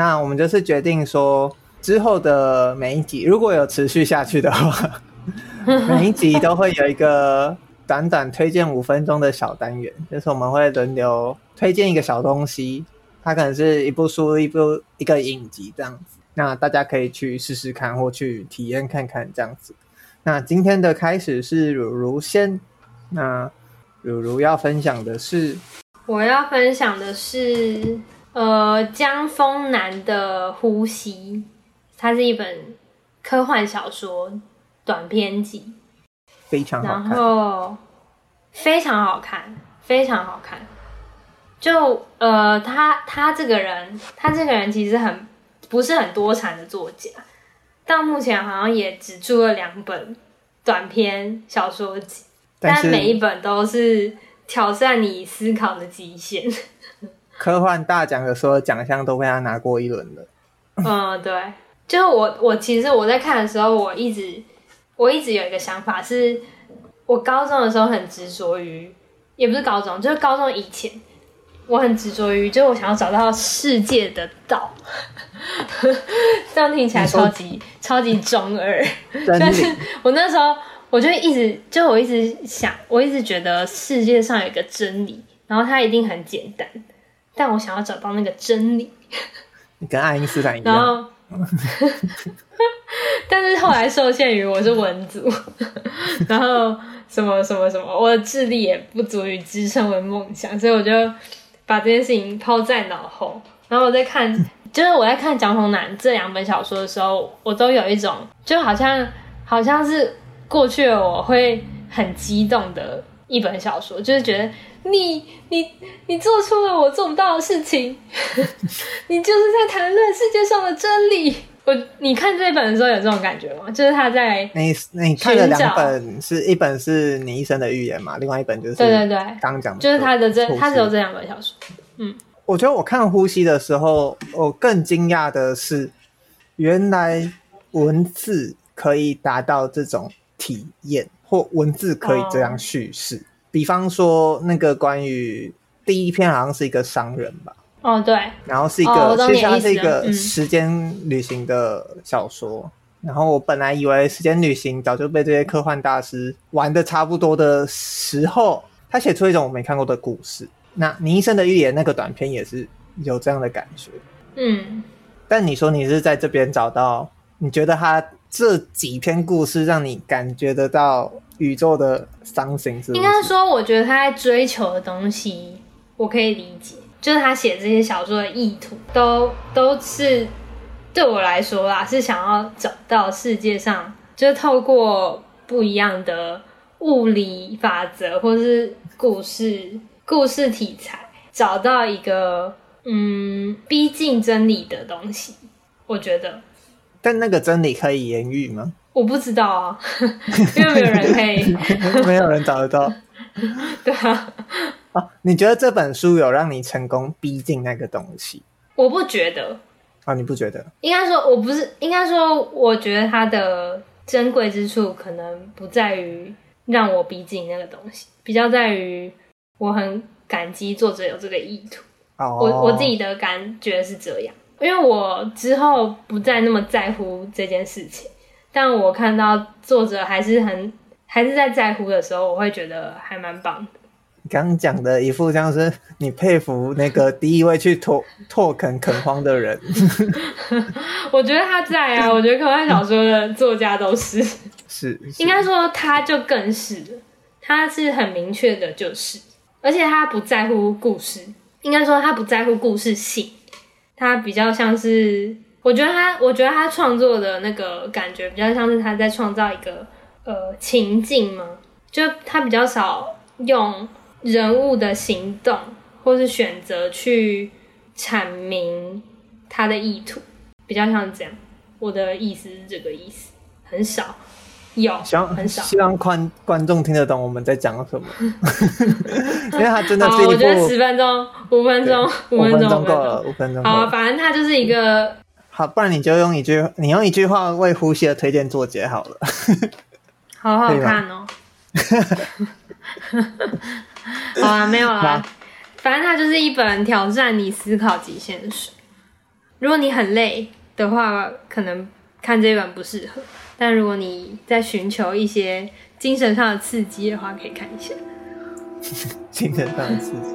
那我们就是决定说，之后的每一集如果有持续下去的话，每一集都会有一个短短推荐五分钟的小单元，就是我们会轮流推荐一个小东西，它可能是一部书、一部一个影集这样子。那大家可以去试试看，或去体验看看这样子。那今天的开始是汝如先，那汝如要分享的是，我要分享的是。呃，江丰南的《呼吸》，它是一本科幻小说短篇集，非常好看，然后非常好看，非常好看。就呃，他他这个人，他这个人其实很不是很多产的作家，到目前好像也只出了两本短篇小说集，但，但每一本都是挑战你思考的极限。科幻大奖的所有奖项都被他拿过一轮了。嗯，对，就是我，我其实我在看的时候，我一直，我一直有一个想法是，我高中的时候很执着于，也不是高中，就是高中以前，我很执着于，就是我想要找到世界的道。这样听起来超级超级中二，但是我那时候我就一直，就我一直想，我一直觉得世界上有一个真理，然后它一定很简单。但我想要找到那个真理，你跟爱因斯坦一样。然后，但是后来受限于我是文组，然后什么什么什么，我的智力也不足以支撑我的梦想，所以我就把这件事情抛在脑后。然后我在看，就是我在看蒋红南这两本小说的时候，我都有一种，就好像好像是过去的我会很激动的一本小说，就是觉得。你你你做出了我做不到的事情，你就是在谈论世界上的真理。我你看这本的时候有这种感觉吗？就是他在你你看了两本是一本是你一生的预言嘛，另外一本就是对对对，刚讲就是他的这他只有这两本小说。嗯，我觉得我看呼吸的时候，我更惊讶的是，原来文字可以达到这种体验，或文字可以这样叙事。哦比方说，那个关于第一篇好像是一个商人吧？哦，对。然后是一个，哦、其实它是一个时间旅行的小说。嗯、然后我本来以为时间旅行早就被这些科幻大师玩的差不多的时候，他写出一种我没看过的故事。那你一生的预言那个短片也是有这样的感觉。嗯。但你说你是在这边找到，你觉得他这几篇故事让你感觉得到？宇宙的 something 是，应该说，我觉得他在追求的东西，我可以理解，就是他写这些小说的意图，都都是对我来说啦，是想要找到世界上，就是透过不一样的物理法则或是故事故事题材，找到一个嗯逼近真理的东西。我觉得，但那个真理可以言喻吗？我不知道啊，因为没有人可以，没有人找得到。对啊，啊，你觉得这本书有让你成功逼近那个东西？我不觉得。啊，你不觉得？应该说，我不是，应该说，我觉得它的珍贵之处可能不在于让我逼近那个东西，比较在于我很感激作者有这个意图。哦，我我自己的感觉是这样。因为我之后不再那么在乎这件事情，但我看到作者还是很还是在在乎的时候，我会觉得还蛮棒的。刚讲的一副像是你佩服那个第一位去拓 拓垦垦荒的人。我觉得他在啊，我觉得科幻小说的作家都是是，应该说他就更是，他是很明确的，就是，而且他不在乎故事，应该说他不在乎故事性。他比较像是，我觉得他，我觉得他创作的那个感觉比较像是他在创造一个呃情境嘛，就他比较少用人物的行动或是选择去阐明他的意图，比较像这样。我的意思是这个意思，很少。有，很少。希望观观众听得懂我们在讲什么，因为他真的是一部。我觉得十分钟、五分钟、五分钟够了，五分钟。好，反正他就是一个。好，不然你就用一句，你用一句话为呼吸的推荐作结好了。好好看哦。好啊，没有啦。反正它就是一本挑战你思考极限的书。如果你很累的话，可能看这一本不适合。但如果你在寻求一些精神上的刺激的话可以看一下。精神上的刺激。